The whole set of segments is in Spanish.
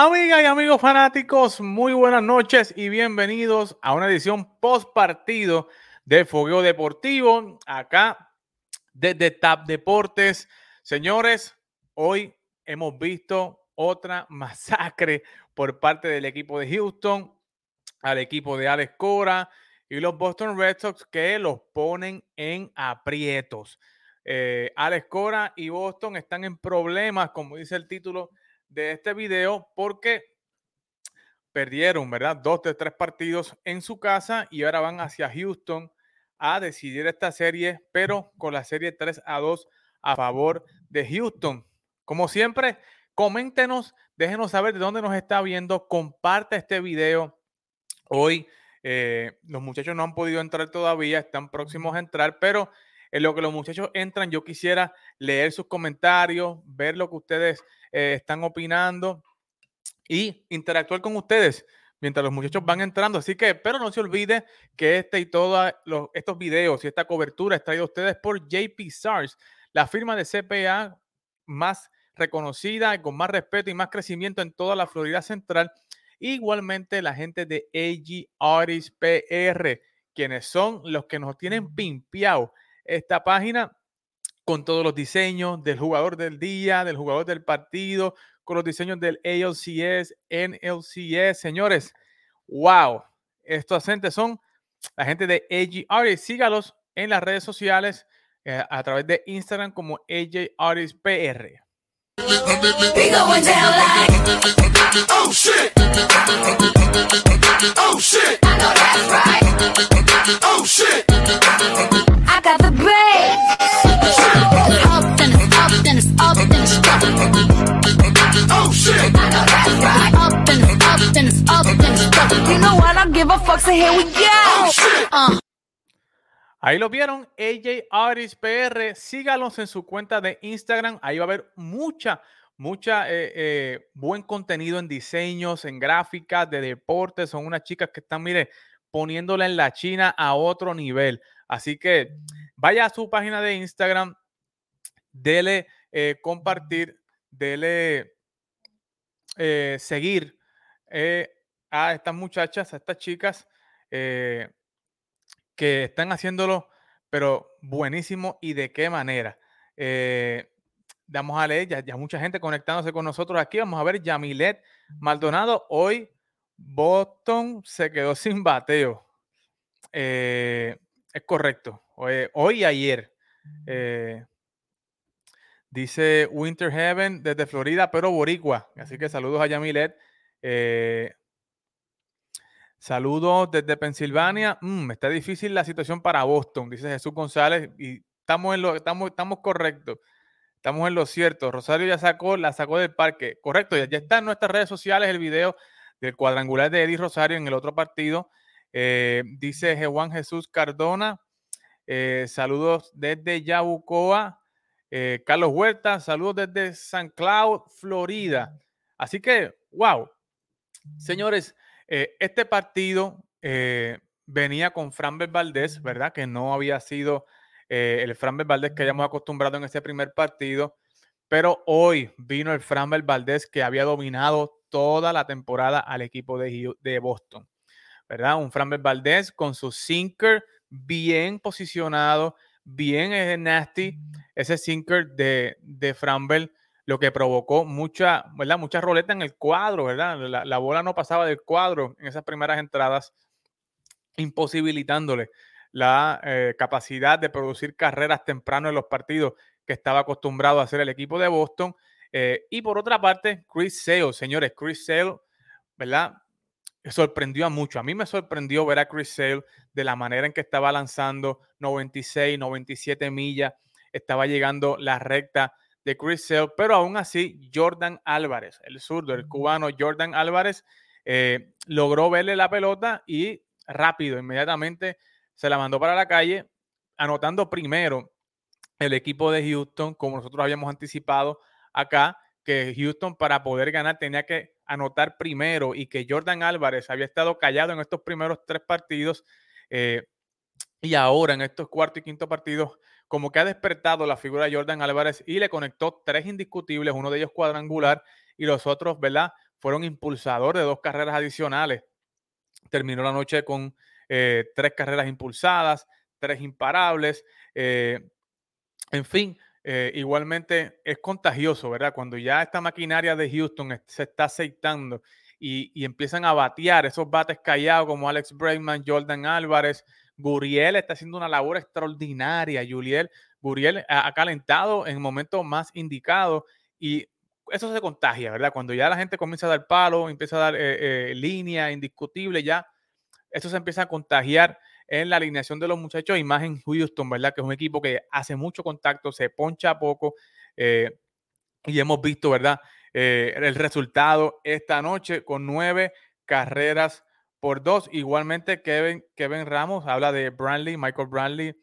Amigas y amigos fanáticos, muy buenas noches y bienvenidos a una edición post partido de Fogueo Deportivo, acá desde TAP Deportes. Señores, hoy hemos visto otra masacre por parte del equipo de Houston, al equipo de Alex Cora y los Boston Red Sox que los ponen en aprietos. Eh, Alex Cora y Boston están en problemas, como dice el título de este video porque perdieron, ¿verdad? Dos de tres partidos en su casa y ahora van hacia Houston a decidir esta serie, pero con la serie 3 a 2 a favor de Houston. Como siempre, coméntenos, déjenos saber de dónde nos está viendo, comparte este video. Hoy eh, los muchachos no han podido entrar todavía, están próximos a entrar, pero en lo que los muchachos entran, yo quisiera leer sus comentarios, ver lo que ustedes eh, están opinando y interactuar con ustedes mientras los muchachos van entrando. Así que, pero no se olvide que este y todos estos videos y esta cobertura está traído a ustedes por JP SARS, la firma de CPA más reconocida con más respeto y más crecimiento en toda la Florida Central. Igualmente la gente de AG Artist PR, quienes son los que nos tienen pimpeado esta página con todos los diseños del jugador del día, del jugador del partido, con los diseños del ALCS, NLCS. Señores, wow, estos agentes son la gente de AJ Artist. Sígalos en las redes sociales eh, a través de Instagram como AJ Artist PR. Ahí lo vieron, AJ Artist PR. Sígalos en su cuenta de Instagram. Ahí va a haber mucha, mucha eh, eh, buen contenido en diseños, en gráficas, de deportes. Son unas chicas que están, mire, poniéndola en la China a otro nivel. Así que vaya a su página de Instagram, dele eh, compartir, dele seguir a estas muchachas, a estas chicas que están haciéndolo, pero buenísimo y de qué manera. Vamos a leer, ya, mucha gente conectándose con nosotros aquí. Vamos a ver, Yamilet Maldonado, hoy Boston se quedó sin bateo. Eh, es correcto, hoy, hoy ayer. dice Winter Heaven desde Florida, pero Boricua. Así que saludos a Yamilet. Saludos desde Pensilvania. Mm, está difícil la situación para Boston, dice Jesús González. Y estamos en lo, estamos, estamos correctos. Estamos en lo cierto. Rosario ya sacó, la sacó del parque. Correcto, ya, está en nuestras redes sociales el video del cuadrangular de Eddie Rosario en el otro partido. Eh, dice Juan Jesús Cardona. Eh, saludos desde Yabucoa. Eh, Carlos Huerta, saludos desde San Cloud, Florida. Así que, wow. Señores, este partido venía con Franbel Valdés, ¿verdad? Que no había sido eh, el Franbel Valdés que hayamos acostumbrado en ese primer partido, pero hoy vino el Franbel Valdés que había dominado toda la temporada al equipo de, Boston, ¿verdad? Un Franbel Valdés con su sinker bien posicionado, bien nasty, ese sinker de, de Framber lo que provocó mucha, ¿verdad? Mucha roleta en el cuadro, ¿verdad? La, bola no pasaba del cuadro en esas primeras entradas, imposibilitándole la eh, capacidad de producir carreras temprano en los partidos que estaba acostumbrado a hacer el equipo de Boston. Eh, y por otra parte, Chris Sale, señores, Chris Sale, ¿verdad? Sorprendió a mucho. A mí me sorprendió ver a Chris Sale de la manera en que estaba lanzando 96, 97 millas, estaba llegando la recta de Chris Sale, pero aún así Jordan Álvarez, el zurdo, el cubano Jordan Álvarez, eh, logró verle la pelota y rápido, inmediatamente se la mandó para la calle, anotando primero el equipo de Houston, como nosotros habíamos anticipado acá, que Houston para poder ganar tenía que anotar primero y que Jordan Álvarez había estado callado en estos primeros tres partidos eh, y ahora en estos cuarto y quinto partidos como que ha despertado la figura de Jordan Álvarez y le conectó tres indiscutibles, uno de ellos cuadrangular y los otros, ¿verdad? fueron impulsadores de dos carreras adicionales. Terminó la noche con eh, tres carreras impulsadas, tres imparables. Eh, en fin, eh, igualmente es contagioso, ¿verdad? Cuando ya esta maquinaria de Houston se está aceitando y, empiezan a batear esos bates callados como Alex Bregman, Jordan Álvarez, Guriel está haciendo una labor extraordinaria. Juliel, Guriel ha, calentado en el momento más indicado y eso se contagia, ¿verdad? Cuando ya la gente comienza a dar palo, empieza a dar línea indiscutible, ya eso se empieza a contagiar en la alineación de los muchachos, imagen Houston, ¿verdad? Que es un equipo que hace mucho contacto, se poncha poco eh, y hemos visto, ¿verdad? Eh, el resultado esta noche con nueve carreras por dos. Igualmente, Kevin, Kevin Ramos habla de Brantley, Michael Brantley.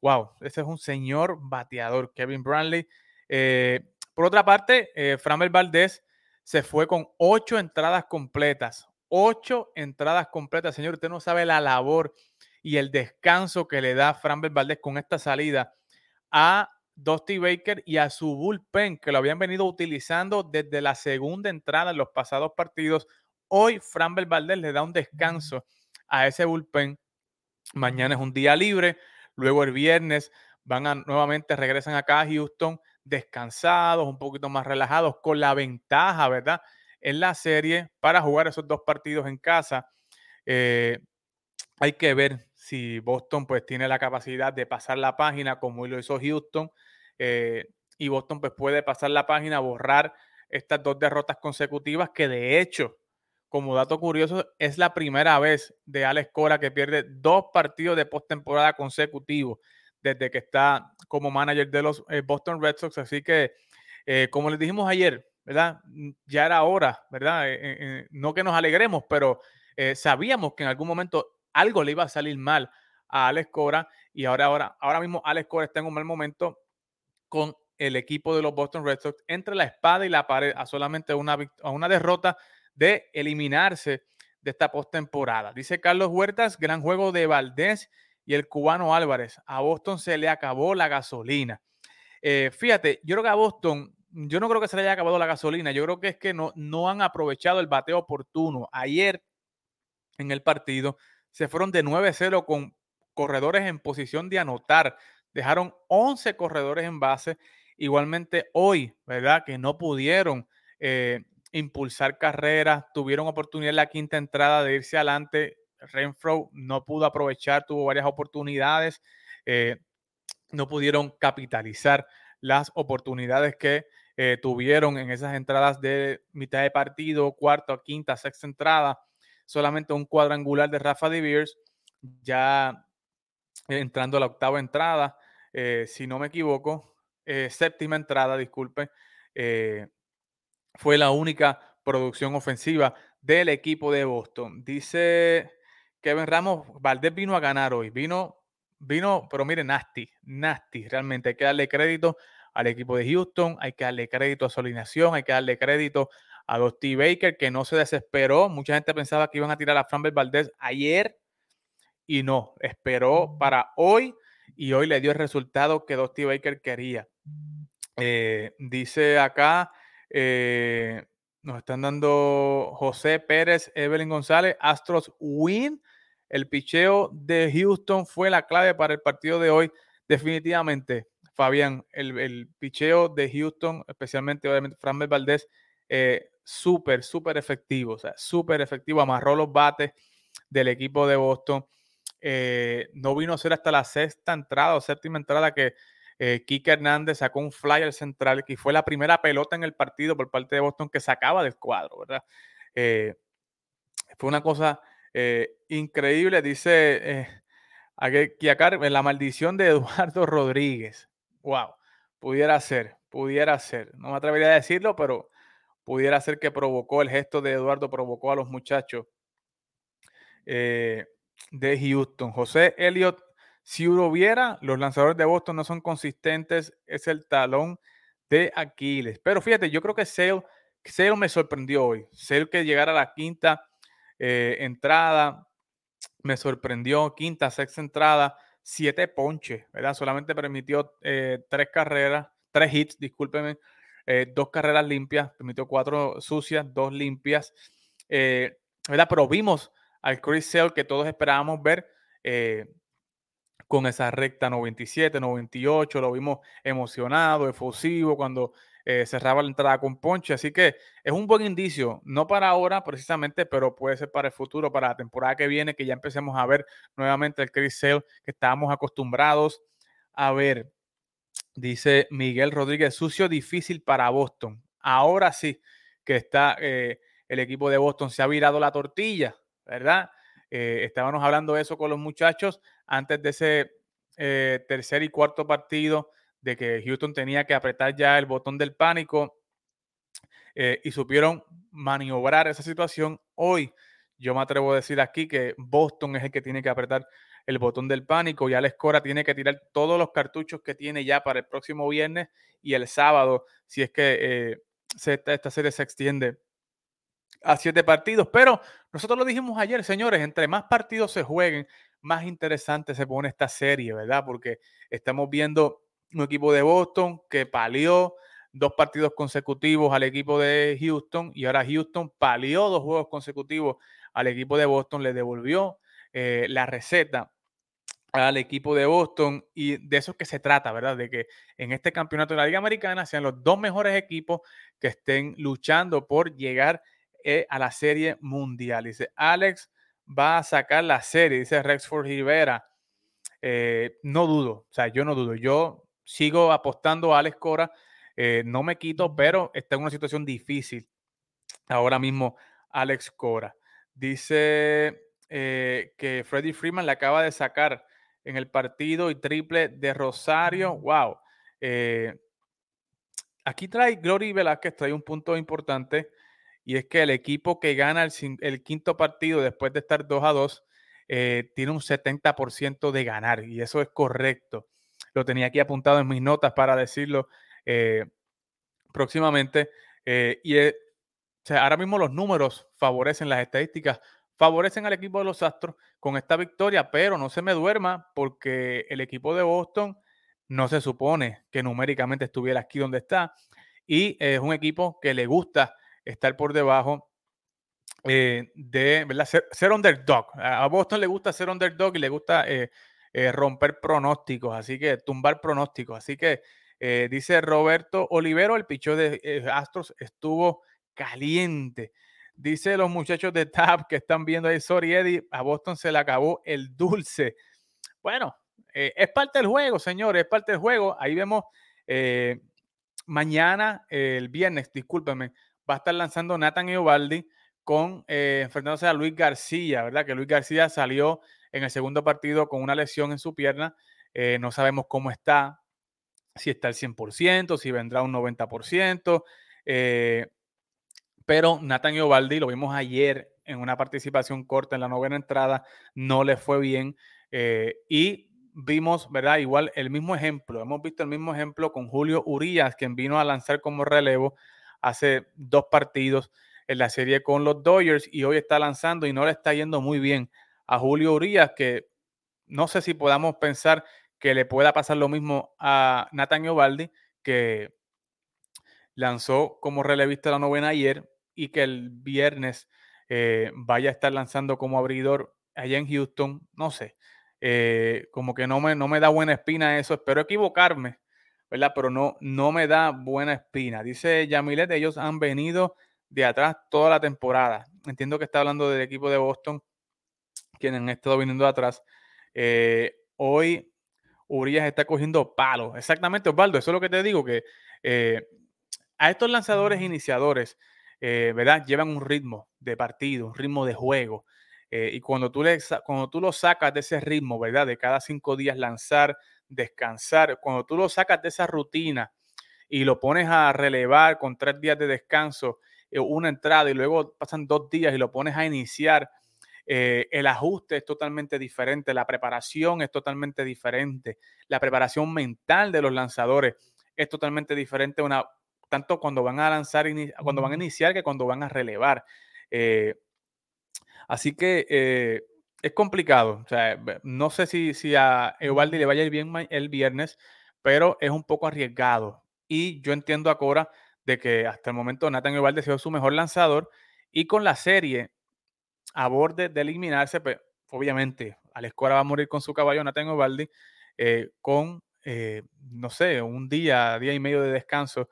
Wow, ese es un señor bateador, Kevin Brantley. Eh, por otra parte, eh, Framel Valdés se fue con ocho entradas completas. Ocho entradas completas. Señor, usted no sabe la labor y el descanso que le da Framber Valdés con esta salida a Dusty Baker y a su bullpen, que lo habían venido utilizando desde la segunda entrada en los pasados partidos. Hoy Framber Valdés le da un descanso a ese bullpen. Mañana es un día libre. Luego el viernes van a nuevamente regresan acá a Houston descansados, un poquito más relajados, con la ventaja, ¿verdad? En la serie para jugar esos dos partidos en casa. Eh, hay que ver si Boston pues tiene la capacidad de pasar la página como lo hizo Houston eh, y Boston pues puede pasar la página, borrar estas dos derrotas consecutivas que de hecho, como dato curioso, es la primera vez de Alex Cora que pierde dos partidos de postemporada consecutivos desde que está como manager de los eh, Boston Red Sox. Así que, como les dijimos ayer, ¿verdad? Ya era hora, ¿verdad? no que nos alegremos, pero sabíamos que en algún momento algo le iba a salir mal a Alex Cora y ahora, ahora, ahora mismo Alex Cora está en un mal momento con el equipo de los Boston Red Sox entre la espada y la pared a solamente una, a una derrota de eliminarse de esta postemporada. Dice Carlos Huertas, gran juego de Valdés y el cubano Álvarez. A Boston se le acabó la gasolina. Eh, fíjate, yo creo que a Boston, yo no creo que se le haya acabado la gasolina, yo creo que es que no, no han aprovechado el bateo oportuno. Ayer en el partido se fueron de 9-0 con corredores en posición de anotar. Dejaron 11 corredores en base. Igualmente hoy, ¿verdad? Que no pudieron eh, impulsar carreras, tuvieron oportunidad en la quinta entrada de irse adelante. Renfro no pudo aprovechar, tuvo varias oportunidades. Eh, no pudieron capitalizar las oportunidades que eh, tuvieron en esas entradas de mitad de partido, cuarta, quinta, sexta entrada solamente un cuadrangular de Rafa de Beers, ya entrando a la octava entrada, eh, si no me equivoco, eh, séptima entrada, disculpe, fue la única producción ofensiva del equipo de Boston. Dice Kevin Ramos, Valdés vino a ganar hoy, vino, vino, pero mire, nasty, nasty, realmente hay que darle crédito al equipo de Houston, hay que darle crédito a su alineación, hay que darle crédito a Dusty Baker, que no se desesperó. Mucha gente pensaba que iban a tirar a Framber Valdez ayer y no, esperó para hoy y hoy le dio el resultado que Dusty Baker quería. Eh, dice acá, eh, nos están dando José Pérez, Evelyn González, Astros win. El picheo de Houston fue la clave para el partido de hoy. Definitivamente, Fabián, el, el picheo de Houston, especialmente obviamente Framber Valdez, eh, súper, súper efectivo, o sea, súper efectivo, amarró los bates del equipo de Boston. Eh, no vino a ser hasta la sexta entrada o séptima entrada que eh, Kike Hernández sacó un flyer central que fue la primera pelota en el partido por parte de Boston que sacaba del cuadro, ¿verdad? Eh, fue una cosa increíble, dice acá, la maldición de Eduardo Rodríguez. Wow, pudiera ser, pudiera ser. No me atrevería a decirlo, pero pudiera ser que provocó el gesto de Eduardo, provocó a los muchachos eh, de Houston. José Elliott, si hubiera, los lanzadores de Boston no son consistentes, es el talón de Aquiles. Pero fíjate, yo creo que Sale me sorprendió hoy. Sale que llegara a la quinta eh, entrada, me sorprendió, quinta, sexta entrada, siete ponches, ¿verdad? Solamente permitió eh, tres carreras, tres hits, discúlpeme, dos carreras limpias, permitió cuatro sucias, dos limpias, ¿verdad? Pero vimos al Chris Sale que todos esperábamos ver con esa recta 97, 98, lo vimos emocionado, efusivo cuando eh, cerraba la entrada con ponche, así que es un buen indicio, no para ahora precisamente, pero puede ser para el futuro, para la temporada que viene, que ya empecemos a ver nuevamente el Chris Sale que estábamos acostumbrados a ver. Dice Miguel Rodríguez, sucio difícil para Boston. Ahora sí que está eh, el equipo de Boston, se ha virado la tortilla, ¿verdad? Eh, estábamos hablando de eso con los muchachos antes de ese tercer y cuarto partido, de que Houston tenía que apretar ya el botón del pánico eh, y supieron maniobrar esa situación. Hoy yo me atrevo a decir aquí que Boston es el que tiene que apretar el botón del pánico y Alex Cora tiene que tirar todos los cartuchos que tiene ya para el próximo viernes y el sábado, si es que esta serie se extiende a siete partidos. Pero nosotros lo dijimos ayer, señores, entre más partidos se jueguen, más interesante se pone esta serie, ¿verdad? Porque estamos viendo un equipo de Boston que palió dos partidos consecutivos al equipo de Houston y ahora Houston palió dos juegos consecutivos al equipo de Boston, le devolvió eh, la receta al equipo de Boston y de eso es que se trata, ¿verdad? De que en este campeonato de la Liga Americana sean los dos mejores equipos que estén luchando por llegar e a la serie mundial. Dice, Alex va a sacar la serie, dice Rexford Rivera. Eh, no dudo, o sea, yo no dudo. Yo sigo apostando a Alex Cora, eh, no me quito, pero está en una situación difícil ahora mismo Alex Cora. Dice eh, que Freddie Freeman le acaba de sacar en el partido y triple de Rosario. Wow. aquí trae Glory Velázquez, trae un punto importante y es que el equipo que gana el, quinto partido después de estar 2 a 2 eh, tiene un 70% de ganar y eso es correcto. Lo tenía aquí apuntado en mis notas para decirlo eh, próximamente. Eh, y ahora mismo los números favorecen las estadísticas, favorecen al equipo de los Astros con esta victoria, pero no se me duerma porque el equipo de Boston no se supone que numéricamente estuviera aquí donde está y es un equipo que le gusta estar por debajo eh, de. Ser, underdog. A Boston le gusta ser underdog y le gusta eh, romper pronósticos, así que tumbar pronósticos. Así que dice Roberto Olivero, el pichó de Astros estuvo caliente. Dice los muchachos de TAP que están viendo ahí, sorry Eddie, a Boston se le acabó el dulce. Bueno, es parte del juego, señores, es parte del juego. Ahí vemos mañana, el viernes, discúlpenme, va a estar lanzando Nathan Eovaldi con eh, enfrentándose a Luis García, ¿verdad? Que Luis García salió en el segundo partido con una lesión en su pierna. Eh, no sabemos cómo está, si está al 100%, si vendrá un 90%. Eh, pero Nathan Eovaldi, lo vimos ayer en una participación corta en la novena entrada, no le fue bien. y vimos, ¿verdad? Igual el mismo ejemplo, hemos visto el mismo ejemplo con Julio Urías, quien vino a lanzar como relevo hace dos partidos en la serie con los Dodgers y hoy está lanzando y no le está yendo muy bien a Julio Urias, que no sé si podamos pensar que le pueda pasar lo mismo a Nathan Ovaldi, que lanzó como relevista la novena ayer y que el viernes eh, vaya a estar lanzando como abridor allá en Houston. No sé, eh, como que no me, no me da buena espina eso. Espero equivocarme, ¿verdad? Pero no, no me da buena espina. Dice Yamilet, ellos han venido de atrás toda la temporada. Entiendo que está hablando del equipo de Boston, quienes han estado viniendo de atrás. Eh, hoy Urias está cogiendo palos. Exactamente, Osvaldo, eso es lo que te digo, que eh, a estos lanzadores iniciadores, eh, ¿verdad? Llevan un ritmo de partido, un ritmo de juego. y cuando tú, le, cuando tú lo sacas de ese ritmo, ¿verdad? De cada cinco días lanzar, descansar. Cuando tú lo sacas de esa rutina y lo pones a relevar con tres días de descanso, eh, una entrada y luego pasan dos días y lo pones a iniciar, eh, el ajuste es totalmente diferente, la preparación es totalmente diferente, la preparación mental de los lanzadores es totalmente diferente, una, tanto cuando van a lanzar, cuando van a iniciar que cuando van a relevar. Eh, así que es complicado. O sea, no sé si, si a Evaldi le vaya a ir bien el viernes, pero es un poco arriesgado. Y yo entiendo a Cora de que hasta el momento Nathan Eovaldi ha sido su mejor lanzador y con la serie a borde de eliminarse, pues, obviamente, Alex Cora va a morir con su caballo Nathan Eovaldi eh, con, eh, no sé, un día, día y medio de descanso.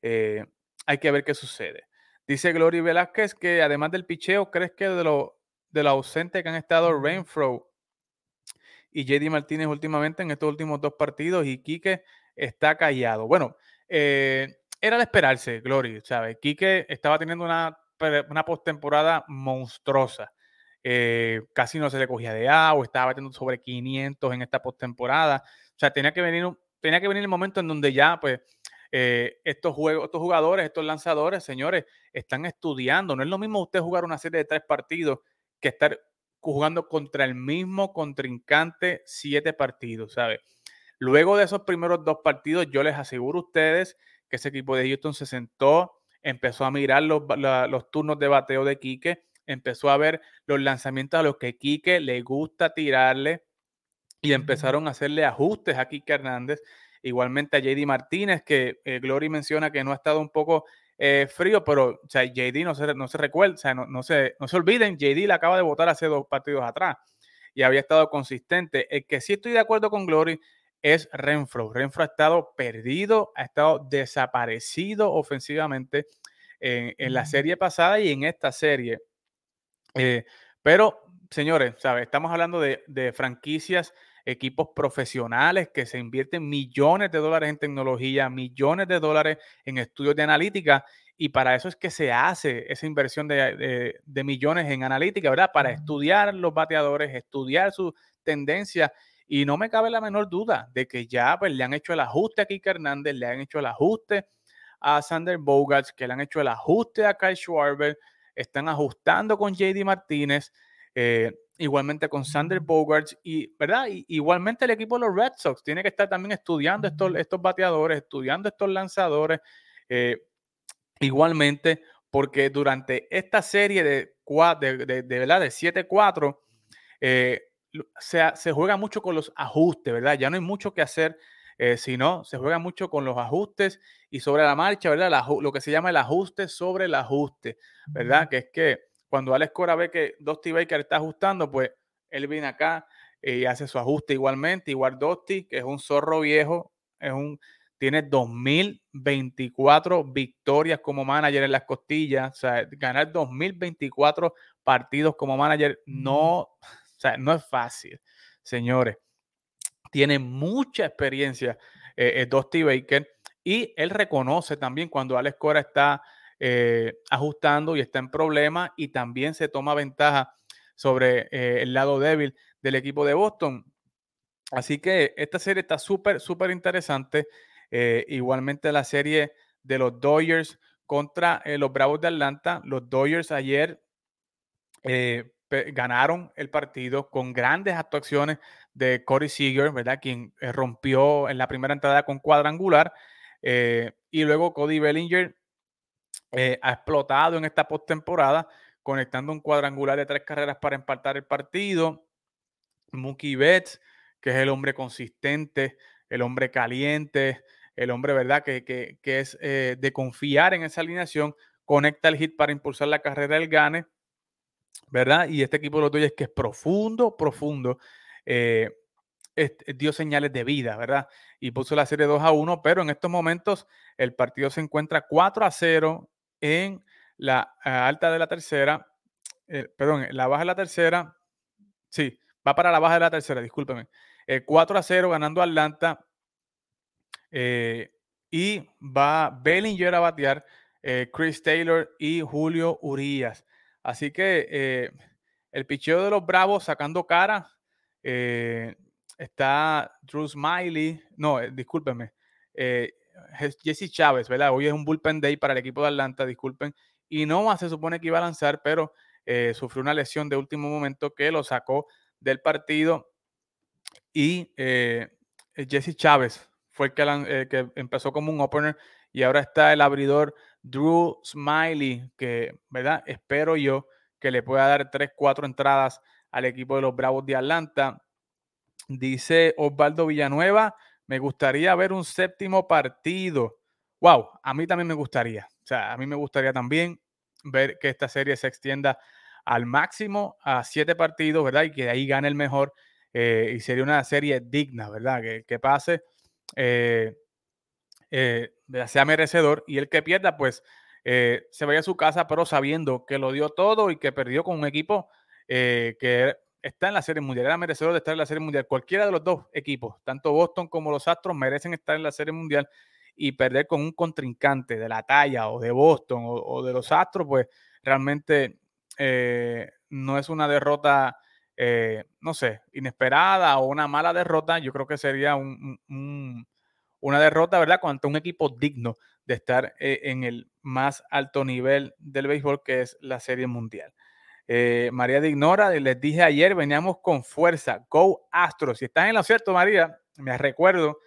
Eh, hay que ver qué sucede. Dice Glory Velázquez que además del picheo, ¿crees que de lo, de lo ausente que han estado Renfro y JD Martínez últimamente en estos últimos dos partidos y Quique está callado? Bueno, era de esperarse, Glory, ¿sabes? Quique estaba teniendo una, una postemporada monstruosa. Eh, casi no se le cogía de agua, estaba batiendo sobre 500 en esta postemporada. O sea, tenía que venir, tenía que venir el momento en donde ya, pues, eh, estos, juegos, estos jugadores, estos lanzadores, señores, están estudiando. No es lo mismo usted jugar una serie de tres partidos que estar jugando contra el mismo contrincante siete partidos, ¿sabe? Luego de esos primeros dos partidos, yo les aseguro a ustedes que ese equipo de Houston se sentó, empezó a mirar los, los turnos de bateo de Quique, empezó a ver los lanzamientos a los que Quique le gusta tirarle y empezaron a hacerle ajustes a Quique Hernández. Igualmente a JD Martínez, que eh, Glory menciona que no ha estado un poco eh, frío, pero o sea, JD no se, no se recuerda, o sea, no, no, se, no se olviden, JD le acaba de votar hace dos partidos atrás y había estado consistente. El que sí estoy de acuerdo con Glory es Renfro. Renfro ha estado perdido, ha estado desaparecido ofensivamente en, en la serie pasada y en esta serie. Eh, pero, señores, ¿sabes? Estamos hablando de, de, franquicias, equipos profesionales que se invierten millones de dólares en tecnología, millones de dólares en estudios de analítica, y para eso es que se hace esa inversión de, de, de millones en analítica, ¿verdad? Para estudiar los bateadores, estudiar su tendencia. Y no me cabe la menor duda de que ya pues, le han hecho el ajuste a Kike Hernández, le han hecho el ajuste a Sander Bogarts, que le han hecho el ajuste a Kyle Schwarber, están ajustando con JD Martínez, eh, igualmente con Sander Bogarts y, ¿verdad? igualmente el equipo de los Red Sox tiene que estar también estudiando estos, estos bateadores, estudiando estos lanzadores, eh, igualmente, porque durante esta serie de, de, de, de ¿verdad? de 7-4, eh, se, se, juega mucho con los ajustes, ¿verdad? Ya no hay mucho que hacer, eh, sino se juega mucho con los ajustes y sobre la marcha, ¿verdad? La, lo que se llama el ajuste sobre el ajuste, ¿verdad? Que es que cuando Alex Cora ve que Dusty Baker está ajustando, pues él viene acá y hace su ajuste igualmente. Igual Dusty, que es un zorro viejo, es un, tiene 2024 victorias como manager en las costillas. O sea, ganar 2024 partidos como manager no, o sea, no es fácil, señores. Tiene mucha experiencia eh, eh Dusty Baker y él reconoce también cuando Alex Cora está eh, ajustando y está en problemas y también se toma ventaja sobre eh, el lado débil del equipo de Boston. Así que esta serie está súper, súper interesante. Igualmente la serie de los Dodgers contra los Bravos de Atlanta. Los Dodgers ayer eh, ganaron el partido con grandes actuaciones de Corey Seager, ¿verdad? Quien eh, rompió en la primera entrada con cuadrangular. Eh, y luego Cody Bellinger eh, ha explotado en esta postemporada, conectando un cuadrangular de tres carreras para empatar el partido. Mookie Betts, que es el hombre consistente, el hombre caliente, el hombre, ¿verdad?, que, que, que es de confiar en esa alineación, conecta el hit para impulsar la carrera del Gane, ¿verdad? Y este equipo de los Dodgers que es profundo, profundo. Eh, dio señales de vida, ¿verdad? Y puso la serie 2 a 1, pero en estos momentos el partido se encuentra 4 a 0 en la alta de la tercera, eh, perdón, la baja de la tercera, sí, va para la baja de la tercera, discúlpeme. Eh, 4 a 0 ganando Atlanta eh, y va Bellinger a batear, eh, Chris Taylor y Julio Urias. Así que eh, el picheo de los Bravos sacando cara. Eh, está Drew Smiley, no, eh, discúlpenme, Jesse Chávez, ¿verdad? Hoy es un bullpen day para el equipo de Atlanta, disculpen, y no se supone que iba a lanzar, pero sufrió una lesión de último momento que lo sacó del partido y Jesse Chávez fue el que, que, empezó como un opener y ahora está el abridor Drew Smiley, que, ¿verdad? Espero yo que le pueda dar 3, 4 entradas al equipo de los Bravos de Atlanta. Dice Osvaldo Villanueva, me gustaría ver un séptimo partido. wow, a mí también me gustaría. O sea, a mí me gustaría también ver que esta serie se extienda al máximo a siete partidos, ¿verdad? Y que de ahí gane el mejor. Eh, y sería una serie digna, ¿verdad? Que, pase, eh, eh, sea merecedor. Y el que pierda, pues se vaya a su casa, pero sabiendo que lo dio todo y que perdió con un equipo que está en la serie mundial. Era merecedor de estar en la serie mundial. Cualquiera de los dos equipos, tanto Boston como los Astros, merecen estar en la serie mundial y perder con un contrincante de la talla o de Boston o, de los Astros, pues realmente eh, no es una derrota, eh, no sé, inesperada o una mala derrota. Yo creo que sería una derrota, ¿verdad? Contra un equipo digno de estar eh, en el más alto nivel del béisbol, que es la Serie Mundial. María de Ignora, les dije ayer, veníamos con fuerza, Go Astros. Si estás en lo cierto, María, me recuerdo,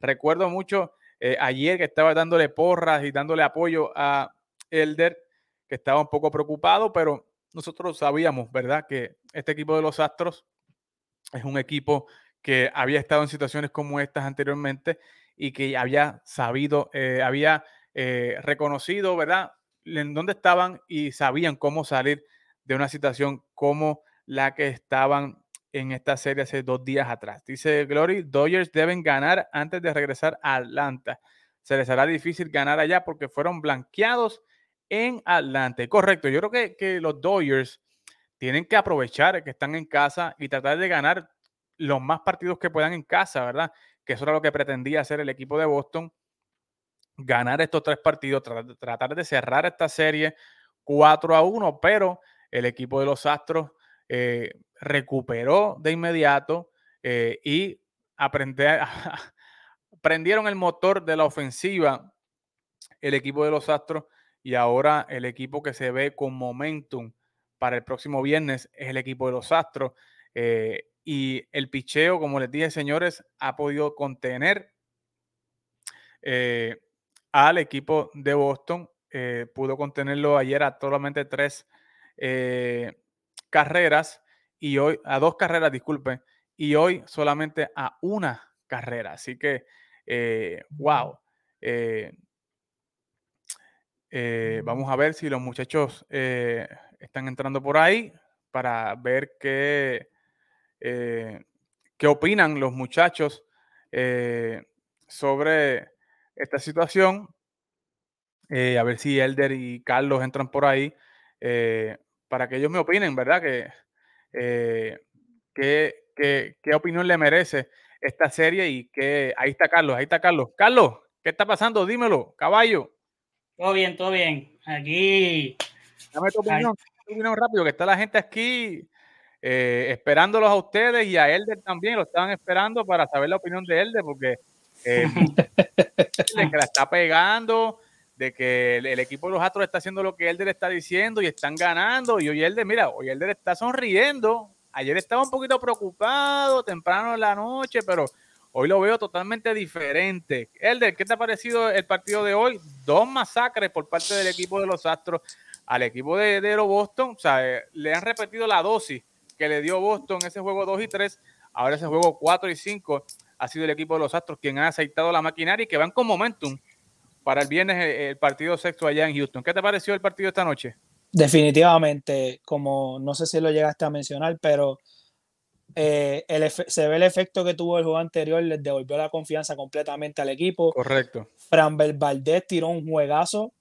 recuerdo mucho eh, ayer que estaba dándole porras y dándole apoyo a Elder, que estaba un poco preocupado, pero nosotros sabíamos, ¿verdad?, que este equipo de los Astros es un equipo que había estado en situaciones como estas anteriormente y que había sabido, eh, había eh, reconocido, ¿verdad?, en dónde estaban y sabían cómo salir de una situación como la que estaban en esta serie hace dos días atrás. Dice Glory, Dodgers deben ganar antes de regresar a Atlanta. Se les hará difícil ganar allá porque fueron blanqueados en Atlanta. Correcto, yo creo que, que los Dodgers tienen que aprovechar que están en casa y tratar de ganar los más partidos que puedan en casa, ¿verdad? Que eso era lo que pretendía hacer el equipo de Boston. Ganar estos tres partidos, tratar de cerrar esta serie 4 a 1, pero el equipo de los Astros eh, recuperó de inmediato eh, y prendieron el motor de la ofensiva el equipo de los Astros y ahora el equipo que se ve con momentum para el próximo viernes es el equipo de los Astros. Eh, y el picheo, como les dije, señores, ha podido contener al equipo de Boston. pudo contenerlo ayer a solamente tres carreras y hoy, a dos carreras, disculpen, y hoy solamente a una carrera. Así que, eh, wow. Eh, eh, vamos a ver si los muchachos están entrando por ahí para ver qué, qué opinan los muchachos sobre esta situación. a ver si Elder y Carlos entran por ahí para que ellos me opinen, ¿verdad? Que, eh, qué, opinión le merece esta serie y que ahí está Carlos, ahí está Carlos. Carlos, ¿qué está pasando? Dímelo, caballo. Todo bien, todo bien. Aquí. Dame tu opinión, rápido, que está la gente aquí eh, esperándolos a ustedes y a Elder también, lo estaban esperando para saber la opinión de Elder, porque eh, que la está pegando, de que el, equipo de los Astros está haciendo lo que Elder está diciendo y están ganando. Y hoy Elder, mira, hoy Elder está sonriendo. Ayer estaba un poquito preocupado, temprano en la noche, pero hoy lo veo totalmente diferente. Elder, ¿qué te ha parecido el partido de hoy? Dos masacres por parte del equipo de los Astros al equipo de, de Boston. O sea, eh, le han repetido la dosis que le dio Boston ese juego 2 y 3. Ahora ese juego 4 y 5 ha sido el equipo de los Astros quien ha aceitado la maquinaria y que van con momentum para el viernes eh, el partido sexto allá en Houston. ¿Qué te pareció el partido esta noche? Definitivamente, como no sé si lo llegaste a mencionar, pero eh, se ve el efecto que tuvo el juego anterior, les devolvió la confianza completamente al equipo. Correcto. Fran Valdez tiró un juegazo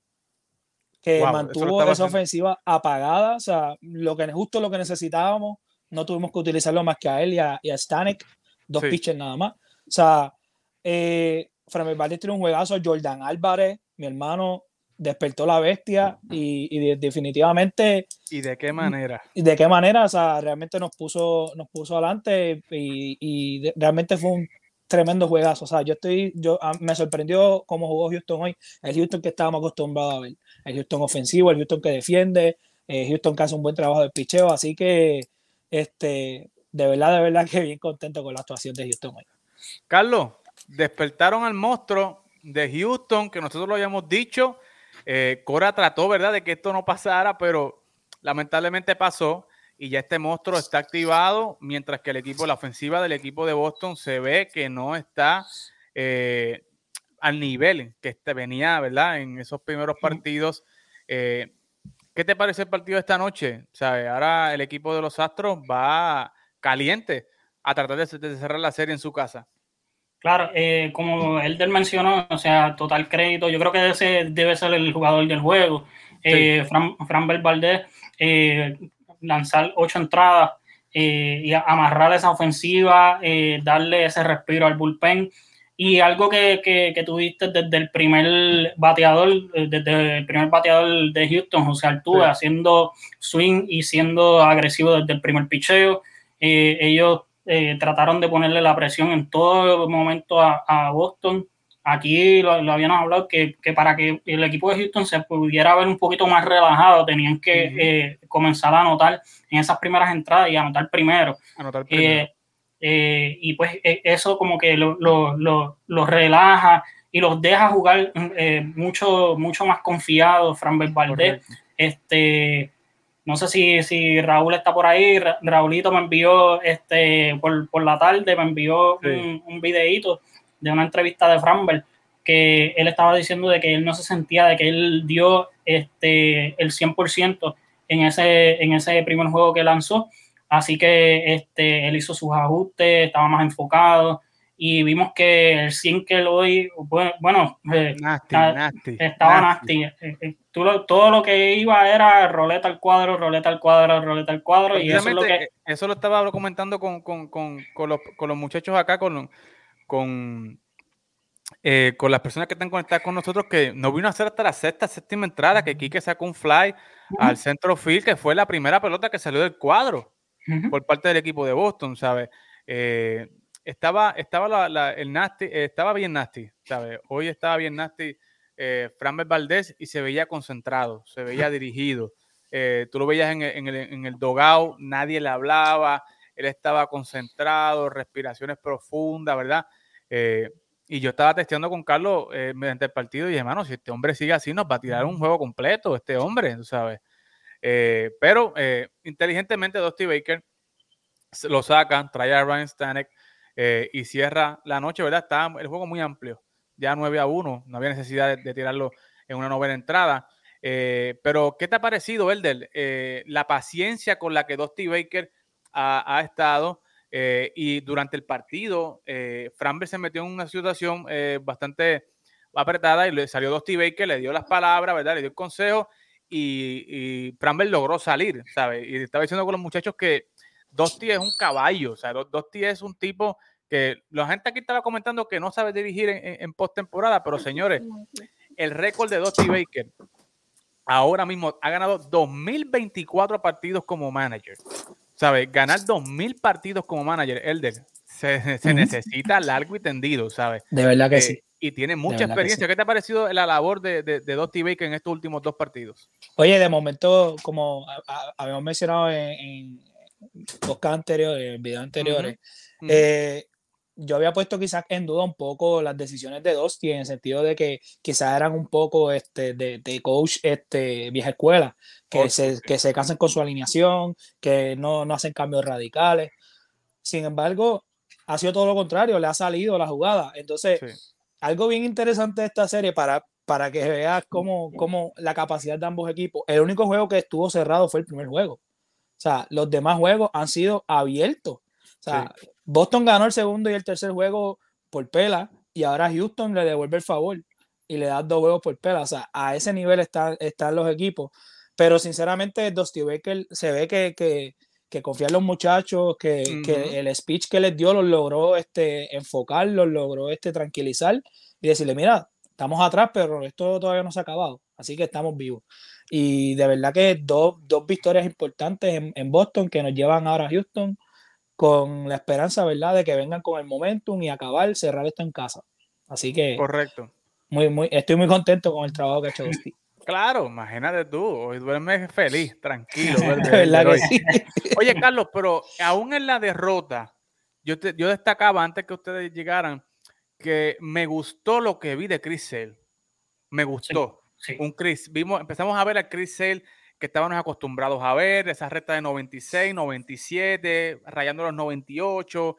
que mantuvo esa ofensiva apagada, o sea, lo que, justo lo que necesitábamos, no tuvimos que utilizarlo más que a él y a, Stanek, dos pitchers nada más. O sea, eh, Framil Valdez tiene un juegazo. Jordan Álvarez, mi hermano, despertó la bestia y, definitivamente. ¿Y de qué manera? ¿Y de qué manera? O sea, realmente nos puso, nos puso adelante y, realmente fue un tremendo juegazo. O sea, yo estoy, yo me sorprendió cómo jugó Houston hoy. El Houston que estábamos acostumbrados a ver. El Houston ofensivo, el Houston que defiende, el Houston que hace un buen trabajo de picheo. Así que, este, de verdad, de verdad que bien contento con la actuación de Houston hoy. Carlos, despertaron al monstruo de Houston, que nosotros lo habíamos dicho. Eh, Cora trató, ¿verdad?, de que esto no pasara, pero lamentablemente pasó y ya este monstruo está activado, mientras que el equipo, la ofensiva del equipo de Boston se ve que no está, eh, al nivel que este venía, ¿verdad? En esos primeros partidos. Eh, ¿Qué te parece el partido de esta noche? ¿Sabe? Ahora el equipo de los Astros va caliente a tratar de, cerrar la serie en su casa. Claro, eh, como Elder mencionó, o sea, total crédito, yo creo que ese debe ser el jugador del juego. Eh, Fran, Fran Valdez, eh, lanzar ocho entradas y amarrar esa ofensiva, darle ese respiro al bullpen. Y algo que, que, tuviste desde el primer bateador, desde el primer bateador de Houston, José Altuve, haciendo swing y siendo agresivo desde el primer picheo. ellos eh, trataron de ponerle la presión en todo momento a, Boston. Aquí lo, habíamos hablado que, para que el equipo de Houston se pudiera ver un poquito más relajado, tenían que eh, comenzar a anotar en esas primeras entradas y anotar primero. Eh, y pues eso como que los lo, relaja y los deja jugar mucho, mucho más confiados, Fran Valdez. Este, no sé si, si Raúl está por ahí. Raúlito me envió este por, por la tarde, me envió un, un, videíto de una entrevista de Framberg que él estaba diciendo de que él no se sentía, de que él dio este, el 100% en ese, en ese primer juego que lanzó. Así que este, él hizo sus ajustes, estaba más enfocado y vimos que el single hoy, bueno, eh, estaba nasty. Eh, eh, todo lo que iba era roleta al cuadro, roleta al cuadro, roleta al cuadro. Y eso, es lo que... eso lo estaba comentando con, con, con, con los, los, muchachos acá, con, con, con las personas que están conectadas con nosotros, que no vino a hacer hasta la sexta, séptima entrada, que Kike sacó un fly al centro field, que fue la primera pelota que salió del cuadro por parte del equipo de Boston, ¿sabes? Eh, estaba, estaba la, el nasty, eh, estaba bien nasty, ¿sabes? Hoy estaba bien nasty eh, Valdés y se veía concentrado, se veía dirigido. Eh, tú lo veías en, el, en el dogao, nadie le hablaba, él estaba concentrado, respiraciones profundas, ¿verdad? Eh, y yo estaba testeando con Carlos mediante el partido y dije, hermano, si este hombre sigue así, nos va a tirar un juego completo, este hombre, ¿sabes? Pero inteligentemente Dusty Baker lo saca, trae a Ryan Stanek, eh, y cierra la noche, ¿verdad? Está el juego muy amplio, ya 9 a 1, no había necesidad de, tirarlo en una novena entrada. Eh, pero, ¿qué te ha parecido, Elder? Eh, la paciencia con la que Dusty Baker ha, estado y durante el partido, Framber se metió en una situación bastante apretada y le salió Dusty Baker, le dio las palabras, ¿verdad? Le dio el consejo y, y Framber logró salir, ¿sabes? Y estaba diciendo con los muchachos que Dosti es un caballo, o sea, Dosti es un tipo que la gente aquí estaba comentando que no sabe dirigir en, en, postemporada, pero señores, el récord de Dosti Baker ahora mismo ha ganado 2024 partidos como manager. ¿Sabes? Ganar 2000 partidos como manager, Elder, se, se necesita largo y tendido, ¿sabes? De verdad que eh, sí. Y tiene mucha experiencia. ¿Qué te ha parecido la labor de, de, de Dusty Baker en estos últimos dos partidos? Oye, de momento, como habíamos mencionado en, podcast anteriores, en videos anteriores, eh, yo había puesto quizás en duda un poco las decisiones de Dosti en el sentido de que quizás eran un poco este, de, de coach este, vieja escuela, que, se, que se cansan con su alineación, que no, no hacen cambios radicales. Sin embargo, ha sido todo lo contrario, le ha salido la jugada. Entonces, algo bien interesante de esta serie para, para que veas cómo, cómo la capacidad de ambos equipos. El único juego que estuvo cerrado fue el primer juego. O sea, los demás juegos han sido abiertos. O sea, Boston ganó el segundo y el tercer juego por pela y ahora Houston le devuelve el favor y le da dos juegos por pela. O sea, a ese nivel están, están los equipos. Pero sinceramente, Dusty Baker se ve que, que, que confía en los muchachos, que, que, el speech que les dio los logró este, enfocar, los logró este, tranquilizar y decirle, mira, estamos atrás, pero esto todavía no se ha acabado, así que estamos vivos. Y de verdad que dos, dos victorias importantes en, en, Boston que nos llevan ahora a Houston con la esperanza, ¿verdad?, de que vengan con el momentum y acabar, cerrar esto en casa. Así que. Correcto. Muy, muy, estoy muy contento con el trabajo que ha hecho Dusty. Claro, imagínate tú, hoy duermes feliz, tranquilo. Oye, Carlos, pero aún en la derrota, yo, te, yo destacaba antes que ustedes llegaran que me gustó lo que vi de Chris Sale. Me gustó. Un Chris, vimos, empezamos a ver a Chris Sale que estábamos acostumbrados a ver, esa recta de 96, 97, rayando los 98,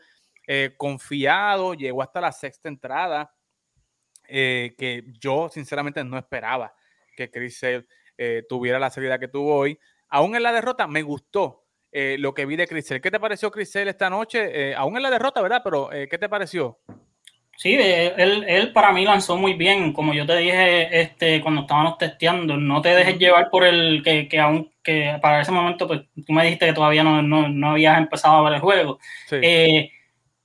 eh, confiado, llegó hasta la sexta entrada. eh, que yo sinceramente no esperaba que Chris Sale eh, tuviera la salida que tuvo hoy. Aún en la derrota me gustó eh, lo que vi de Chris Sale. ¿Qué te pareció Chris Sale esta noche? aún en la derrota, ¿verdad? Pero ¿qué te pareció? Sí, él, él, para mí lanzó muy bien, como yo te dije este, cuando estábamos testeando, no te dejes llevar por el que, que aún que para ese momento, pues tú me dijiste que todavía no, no, no habías empezado a ver el juego. Sí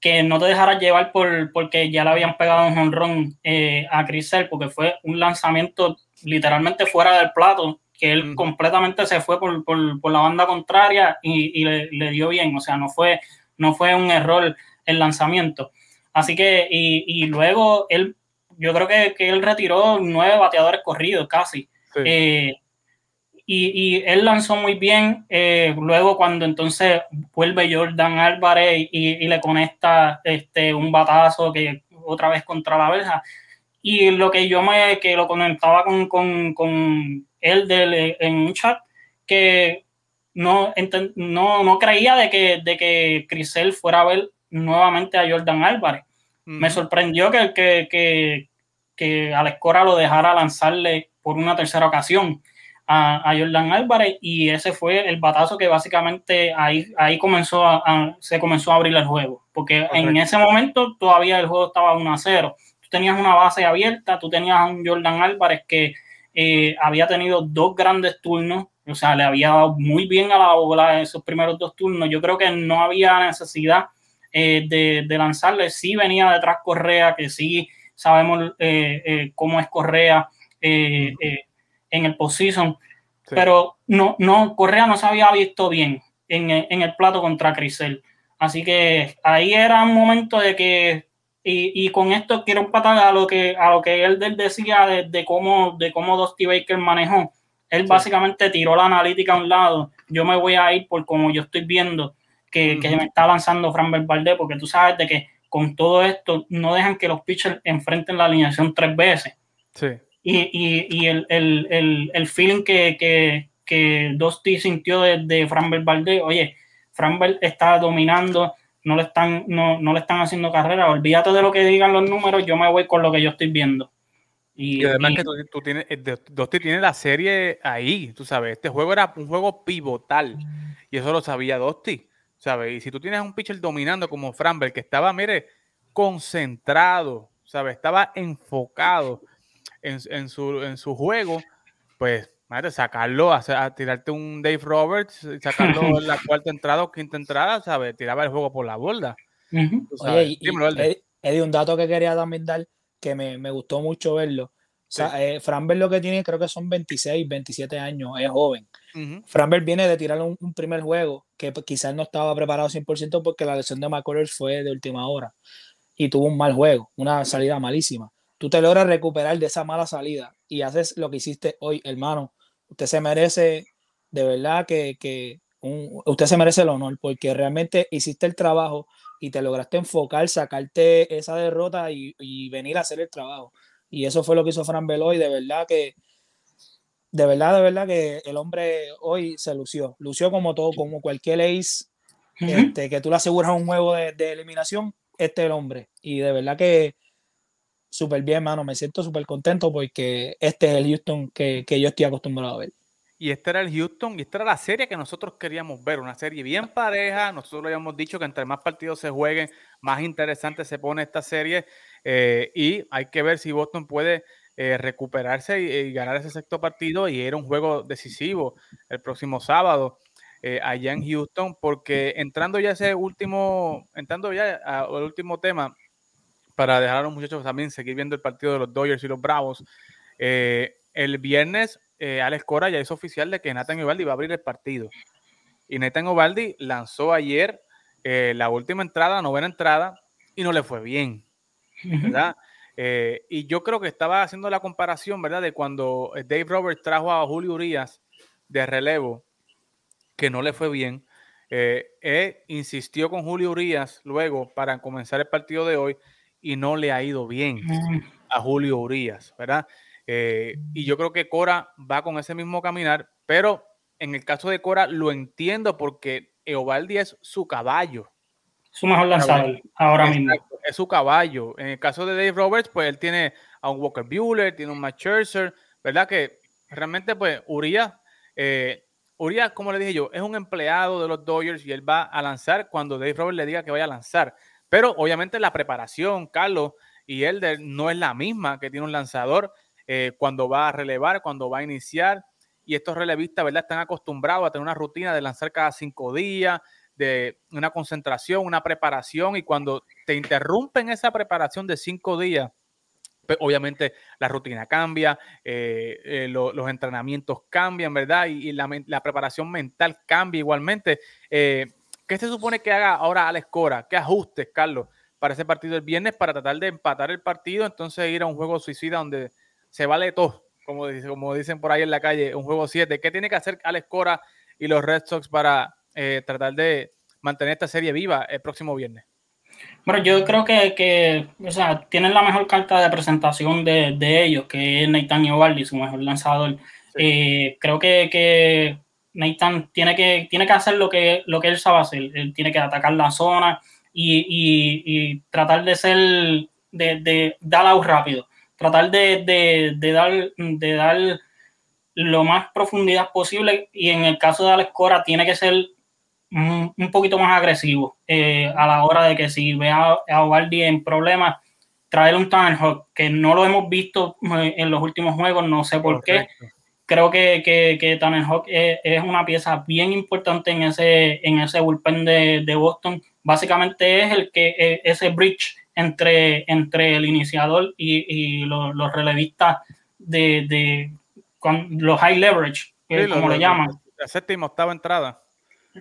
que no te dejaras llevar por porque ya le habían pegado un honrón eh, a Crisel, porque fue un lanzamiento literalmente fuera del plato, que él completamente se fue por, la banda contraria y, le, dio bien, o sea, no fue, no fue un error el lanzamiento. Así que, y, luego él, yo creo que, él retiró nueve bateadores corridos casi. Eh, y, él lanzó muy bien. Eh, luego, cuando entonces vuelve Jordan Álvarez y, le conecta este, un batazo que otra vez contra la verja. Y lo que yo me que lo comentaba con, con, él en un chat, que no, no, no creía de que, de que Crisel fuera a ver nuevamente a Jordan Álvarez. Me sorprendió que, que, que, que Alex Cora lo dejara lanzarle por una tercera ocasión a, Jordan Álvarez y ese fue el batazo que básicamente ahí, ahí comenzó a, se comenzó a abrir el juego, porque en ese momento todavía el juego estaba 1 a 0. Tenías una base abierta, tú tenías a un Jordan Álvarez que eh, había tenido dos grandes turnos, o sea, le había dado muy bien a la bola esos primeros dos turnos. Yo creo que no había necesidad eh, de, lanzarle. Sí venía detrás Correa, que sí sabemos eh, cómo es Correa en el postseason, pero no, no, Correa no se había visto bien en, el plato contra Crisel. Así que ahí era un momento de que, y, con esto quiero empatar a lo que, a lo que él, decía de, cómo, de cómo Dusty Baker manejó. Él básicamente tiró la analítica a un lado. Yo me voy a ir por como yo estoy viendo que, me está lanzando Fran Valdez, porque tú sabes de que con todo esto no dejan que los pitchers enfrenten la alineación tres veces. Sí y, y, el, el, el, feeling que, que, que Dosti sintió de, de Framber Valdez, oye, Framber está dominando, no le, están, no, no, le están haciendo carrera, olvídate de lo que digan los números, yo me voy con lo que yo estoy viendo. Y, además que tú, tienes, eh, Dosti tiene la serie ahí, tú sabes, este juego era un juego pivotal y eso lo sabía Dosti, ¿sabes? Y si tú tienes un pitcher dominando como Framber, que estaba, mire, concentrado, ¿sabes? Estaba enfocado en, su, en su juego, pues sacarlo, a, tirarte un Dave Roberts, sacarlo en la cuarta entrada o quinta entrada, ¿sabes? Tiraba el juego por la borda. Oye, y, un dato que quería también dar, que me, me gustó mucho verlo. O sea, eh, lo que tiene, creo que son 26, 27 años, es joven. Uh viene de tirar un, primer juego que quizás no estaba preparado 100% porque la lesión de McCullers fue de última hora y tuvo un mal juego, una salida malísima tú te logras recuperar de esa mala salida y haces lo que hiciste hoy, hermano. Usted se merece, de verdad que, usted se merece el honor porque realmente hiciste el trabajo y te lograste enfocar, sacarte esa derrota y, venir a hacer el trabajo. Y eso fue lo que hizo Fran Veloy, de verdad que de verdad, de verdad que el hombre hoy se lució. Lució como todo, como cualquier ace este, que tú le aseguras un juego de, de, eliminación, este es el hombre. Y de verdad que súper bien, mano. Me siento súper contento porque este es el Houston que, yo estoy acostumbrado a ver. Y este era el Houston, y esta era la serie que nosotros queríamos ver, una serie bien pareja. Nosotros habíamos dicho que entre más partidos se jueguen, más interesante se pone esta serie. Eh, y hay que ver si Boston puede eh, recuperarse y, ganar ese sexto partido. Y era un juego decisivo el próximo sábado eh, allá en Houston, porque entrando ya ese último, entrando ya al último tema, para dejar a los muchachos también seguir viendo el partido de los Dodgers y los Bravos. Eh, el viernes, eh, Alex Cora ya hizo oficial de que Nathan Ovaldi va a abrir el partido. Y Nathan Ovaldi lanzó ayer eh, la última entrada, novena entrada, y no le fue bien. ¿Verdad? y yo creo que estaba haciendo la comparación, ¿verdad? De cuando Dave Roberts trajo a Julio Urias de relevo, que no le fue bien. Eh, insistió con Julio Urias luego para comenzar el partido de hoy y no le ha ido bien a Julio Urias, ¿verdad? Eh, y yo creo que Cora va con ese mismo caminar, pero en el caso de Cora lo entiendo porque Eovaldi es su caballo. su mejor lanzador ahora mismo. Es su caballo. En el caso de Dave Roberts, pues él tiene a un Walker Buehler, tiene un Matt Scherzer, ¿verdad? Que realmente, pues, Urias, eh, Urias, como le dije yo, es un empleado de los Dodgers y él va a lanzar cuando Dave Roberts le diga que vaya a lanzar. Pero obviamente la preparación, Carlos, y él no es la misma que tiene un lanzador eh, cuando va a relevar, cuando va a iniciar. Y estos relevistas, ¿verdad? Están acostumbrados a tener una rutina de lanzar cada cinco días, de una concentración, una preparación. Y cuando te interrumpen esa preparación de cinco días, pues obviamente la rutina cambia, eh, eh, los entrenamientos cambian, ¿verdad? Y, la, preparación mental cambia igualmente. ¿Qué se supone que haga ahora Alex Cora? ¿Qué ajustes, Carlos, para ese partido el viernes para tratar de empatar el partido? Entonces ir a un juego suicida donde se vale todo, como, como dicen por ahí en la calle, un juego 7. ¿Qué tiene que hacer Alex Cora y los Red Sox para eh, tratar de mantener esta serie viva el próximo viernes? Bueno, yo creo que, o sea, tienen la mejor carta de presentación de, ellos, que es Nathan Iovaldi, su mejor lanzador. Eh, creo que, que Nathan tiene que, tiene que hacer lo que, lo que él sabe hacer. Él tiene que atacar la zona y, tratar de ser, de, de dar out rápido tratar de, dar, de dar lo más profundidad posible y en el caso de Alex Cora tiene que ser un, poquito más agresivo eh, a la hora de que si ve a, a en problemas, traer un Hawk que no lo hemos visto eh, en los últimos juegos, no sé por qué. Creo que, que, que Hawk es, una pieza bien importante en ese, en ese bullpen de, de Boston. Básicamente es el que eh, ese bridge entre, entre el iniciador y, los, relevistas de, los high leverage, como le llaman. La séptima, octava entrada.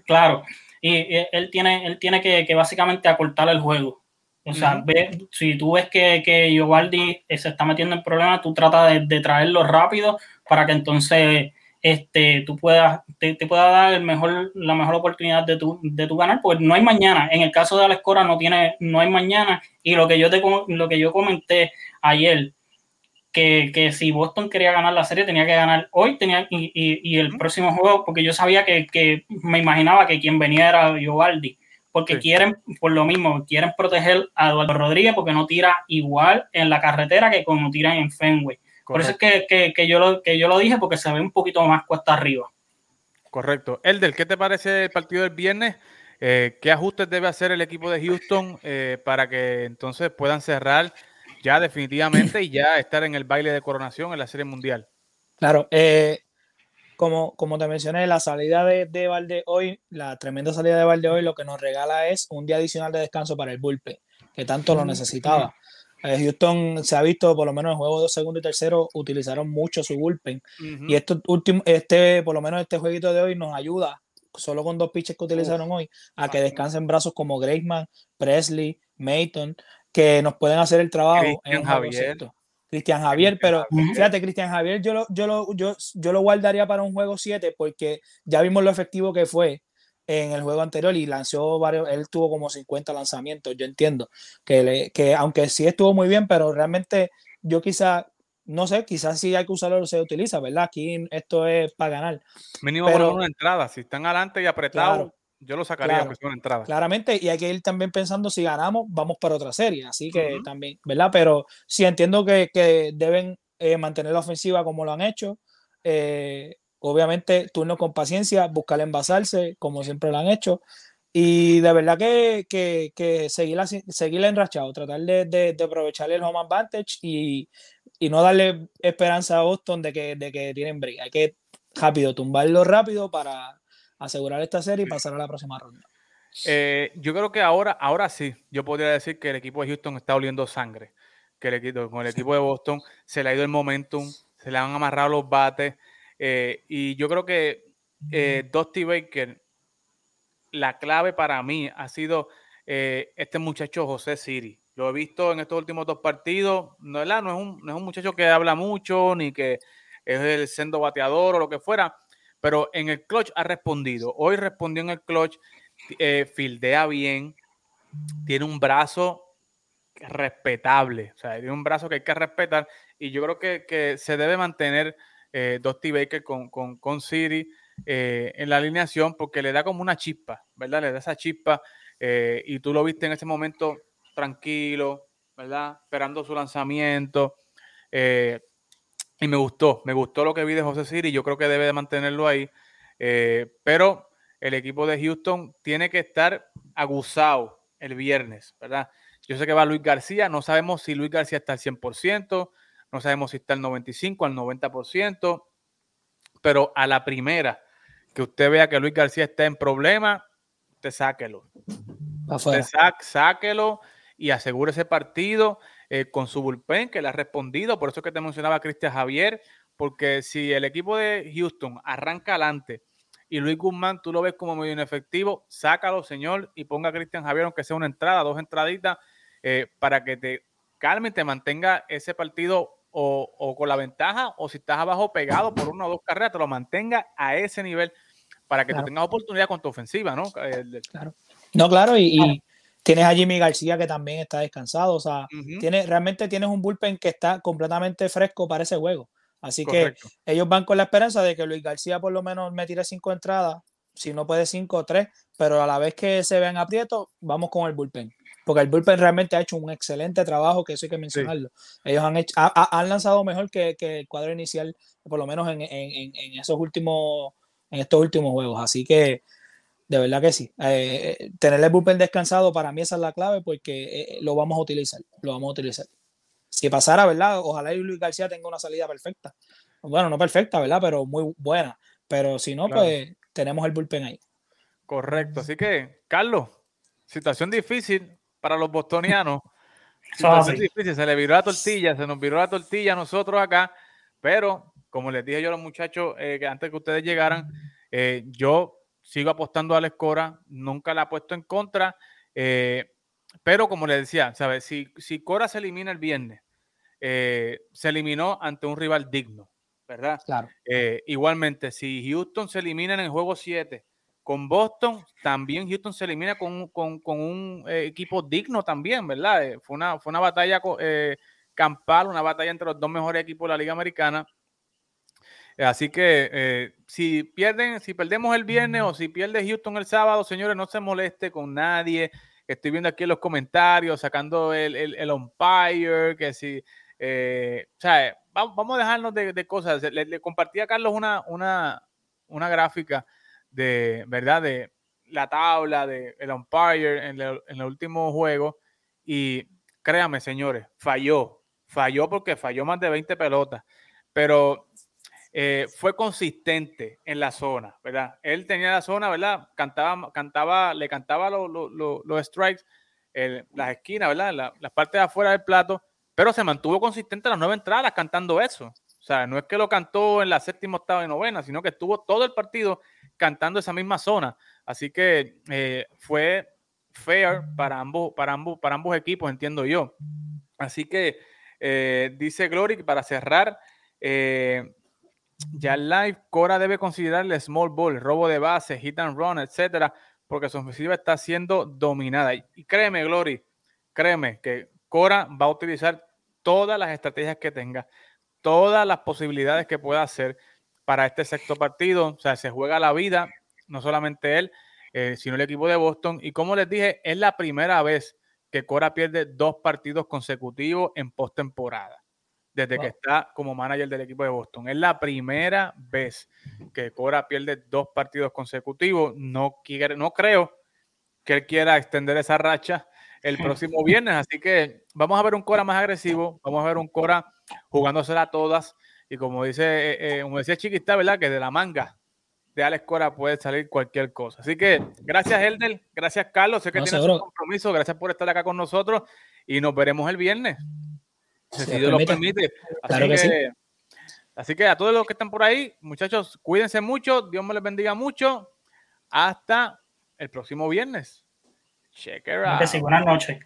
Claro, y, él tiene, él tiene que, básicamente acortar el juego. O sea, si tú ves que, que se está metiendo en problemas, tú tratas de traerlo rápido para que entonces este, tú puedas, te, pueda dar el mejor, la mejor oportunidad de tu, de tu ganar, pues no hay mañana. En el caso de Alex Cora no tiene, no hay mañana. Y lo que yo te lo que yo comenté ayer, que, que si Boston quería ganar la serie, tenía que ganar hoy, tenía, y, y, el próximo juego, porque yo sabía que, que, me imaginaba que quien venía era Giovaldi. Porque quieren, por lo mismo, quieren proteger a Eduardo Rodríguez porque no tira igual en la carretera que como tiran en Fenway. Por eso es que, yo lo, que yo lo dije, porque se ve un poquito más cuesta arriba. Correcto. Elder, ¿qué te parece el partido del viernes? Eh, ¿Qué ajustes debe hacer el equipo de Houston eh, para que entonces puedan cerrar ya definitivamente y ya estar en el baile de coronación en la Serie Mundial? Claro, eh, como, como te mencioné, la salida de, de Valde hoy, la tremenda salida de Valde hoy, lo que nos regala es un día adicional de descanso para el bullpen, que tanto lo necesitaba. Eh, Houston se ha visto, por lo menos en juegos de segundo y tercero, utilizaron mucho su bullpen. Y esto último, este, por lo menos este jueguito de hoy nos ayuda, solo con dos pitches que utilizaron hoy, a que descansen brazos como Graceman, Presley, Mayton, que nos pueden hacer el trabajo en Javier. Cristian Javier, pero fíjate, Cristian Javier, yo lo, yo, lo, yo, yo lo guardaría para un juego 7 porque ya vimos lo efectivo que fue en el juego anterior y lanzó varios, él tuvo como 50 lanzamientos, yo entiendo, que, le, que aunque sí estuvo muy bien, pero realmente yo quizá, no sé, quizás si hay que usarlo se utiliza, ¿verdad? Aquí esto es para ganar. Mínimo pero, una entrada, si están adelante y apretados, yo lo sacaría que una entrada. Claramente, y hay que ir también pensando si ganamos, vamos para otra serie, así que también, ¿verdad? Pero sí entiendo que, que deben eh, mantener la ofensiva como lo han hecho. Eh, Obviamente, turno con paciencia, buscar envasarse, como siempre lo han hecho. Y de verdad que, que, que seguir, seguir enrachado, tratar de, de, aprovechar el home advantage y, y, no darle esperanza a Boston de que, de que tienen break. Hay que rápido, tumbarlo rápido para asegurar esta serie y pasar a la próxima ronda. Eh, yo creo que ahora, ahora sí, yo podría decir que el equipo de Houston está oliendo sangre. Que el equipo, con el equipo de Boston se le ha ido el momentum, se le han amarrado los bates. Eh, y yo creo que eh, Dusty Baker, la clave para mí ha sido eh, este muchacho José Siri. Lo he visto en estos últimos dos partidos. No, no, es un, no es un muchacho que habla mucho, ni que es el sendo bateador o lo que fuera, pero en el clutch ha respondido. Hoy respondió en el clutch, eh, fildea bien, tiene un brazo respetable, o sea, tiene un brazo que hay que respetar y yo creo que, se debe mantener eh, Dusty Baker con, con, eh, en la alineación porque le da como una chispa, ¿verdad? Le da esa chispa eh, y tú lo viste en ese momento tranquilo, ¿verdad? Esperando su lanzamiento. Eh, y me gustó, me gustó lo que vi de José Siri, yo creo que debe de mantenerlo ahí. Eh, pero el equipo de Houston tiene que estar aguzado el viernes, ¿verdad? Yo sé que va Luis García, no sabemos si Luis García está al 100%, no sabemos si está al 95, al 90%, pero a la primera que usted vea que Luis García está en problema, usted sáquelo. Usted sáquelo y asegure ese partido eh, con su bullpen que le ha respondido. Por eso que te mencionaba Cristian Javier, porque si el equipo de Houston arranca adelante y Luis Guzmán tú lo ves como medio inefectivo, sácalo, señor, y ponga a Cristian Javier, aunque sea una entrada, dos entraditas, eh, para que te calme y te mantenga ese partido o, con la ventaja, o si estás abajo pegado por una o dos carreras, te lo mantenga a ese nivel para que tú tengas oportunidad con tu ofensiva, ¿no? Claro. No, claro, y, tienes a Jimmy García que también está descansado, o sea, realmente tienes un bullpen que está completamente fresco para ese juego. Así que ellos van con la esperanza de que Luis García por lo menos me tire cinco entradas, si no puede cinco o tres, pero a la vez que se vean aprietos, vamos con el bullpen. Porque el bullpen realmente ha hecho un excelente trabajo, que eso hay que mencionarlo. Ellos han, hecho, han lanzado mejor que, el cuadro inicial, por lo menos en, esos últimos, en estos últimos juegos. Así que de verdad que sí. Eh, tener el bullpen descansado para mí esa es la clave porque eh, lo vamos a utilizar. Lo vamos a utilizar si pasara, ¿verdad? Ojalá Luis García tenga una salida perfecta. Bueno, no perfecta, ¿verdad? Pero muy buena. Pero si no, pues tenemos el bullpen ahí. Correcto. Así que, Carlos, situación difícil para los bostonianos. situación difícil. Se le viró la tortilla, se nos viró la tortilla a nosotros acá. Pero, como les dije yo a los muchachos eh, que antes que ustedes llegaran, eh, yo sigo apostando a la escora. Nunca la he puesto en contra. Eh, pero como les decía, ¿sabes? Si, si Cora se elimina el viernes, eh, se eliminó ante un rival digno, ¿verdad? Claro. Eh, igualmente, si Houston se elimina en el juego 7 con Boston, también Houston se elimina con, un eh, equipo digno también, ¿verdad? fue, una, fue una batalla campal, una batalla entre los dos mejores equipos de la Liga Americana. Así que si pierden, si perdemos el viernes o si pierde Houston el sábado, señores, no se moleste con nadie estoy viendo aquí en los comentarios, sacando el, el, umpire, que si, eh, o sea, vamos, a dejarnos de, cosas. Le, compartí a Carlos una, una, una gráfica de, ¿verdad? De la tabla del el umpire en, en el último juego y créame, señores, falló, falló porque falló más de 20 pelotas, pero eh, fue consistente en la zona, ¿verdad? Él tenía la zona, ¿verdad? Cantaba, cantaba, le cantaba los strikes, las esquinas, ¿verdad? La, las partes de afuera del plato, pero se mantuvo consistente las nueve entradas cantando eso. O sea, no es que lo cantó en la séptima, octava y novena, sino que estuvo todo el partido cantando esa misma zona. Así que eh, fue fair para ambos, para ambos, para ambos equipos, entiendo yo. Así que eh, dice Glory para cerrar, ya live, Cora debe considerar el small ball, robo de base, hit and run, etcétera, porque su ofensiva está siendo dominada. Y créeme, Glory, créeme que Cora va a utilizar todas las estrategias que tenga, todas las posibilidades que pueda hacer para este sexto partido. O sea, se juega la vida, no solamente él, eh, sino el equipo de Boston. Y como les dije, es la primera vez que Cora pierde dos partidos consecutivos en postemporada desde que está como manager del equipo de Boston. Es la primera vez que Cora pierde dos partidos consecutivos. No, quiere, no creo que él quiera extender esa racha el próximo viernes. Así que vamos a ver un Cora más agresivo, vamos a ver un Cora jugándosela a todas. Y como dice, eh, eh, como decía Chiquista, ¿verdad? Que de la manga de Alex Cora puede salir cualquier cosa. Así que gracias, Elder. Gracias, Carlos. Sé que tienes un compromiso. Gracias por estar acá con nosotros. Y nos veremos el viernes. Si Dios lo permite. Así, que, así que a todos los que están por ahí, muchachos, cuídense mucho. Dios me les bendiga mucho. Hasta el próximo viernes. Check it out. Buenas noches.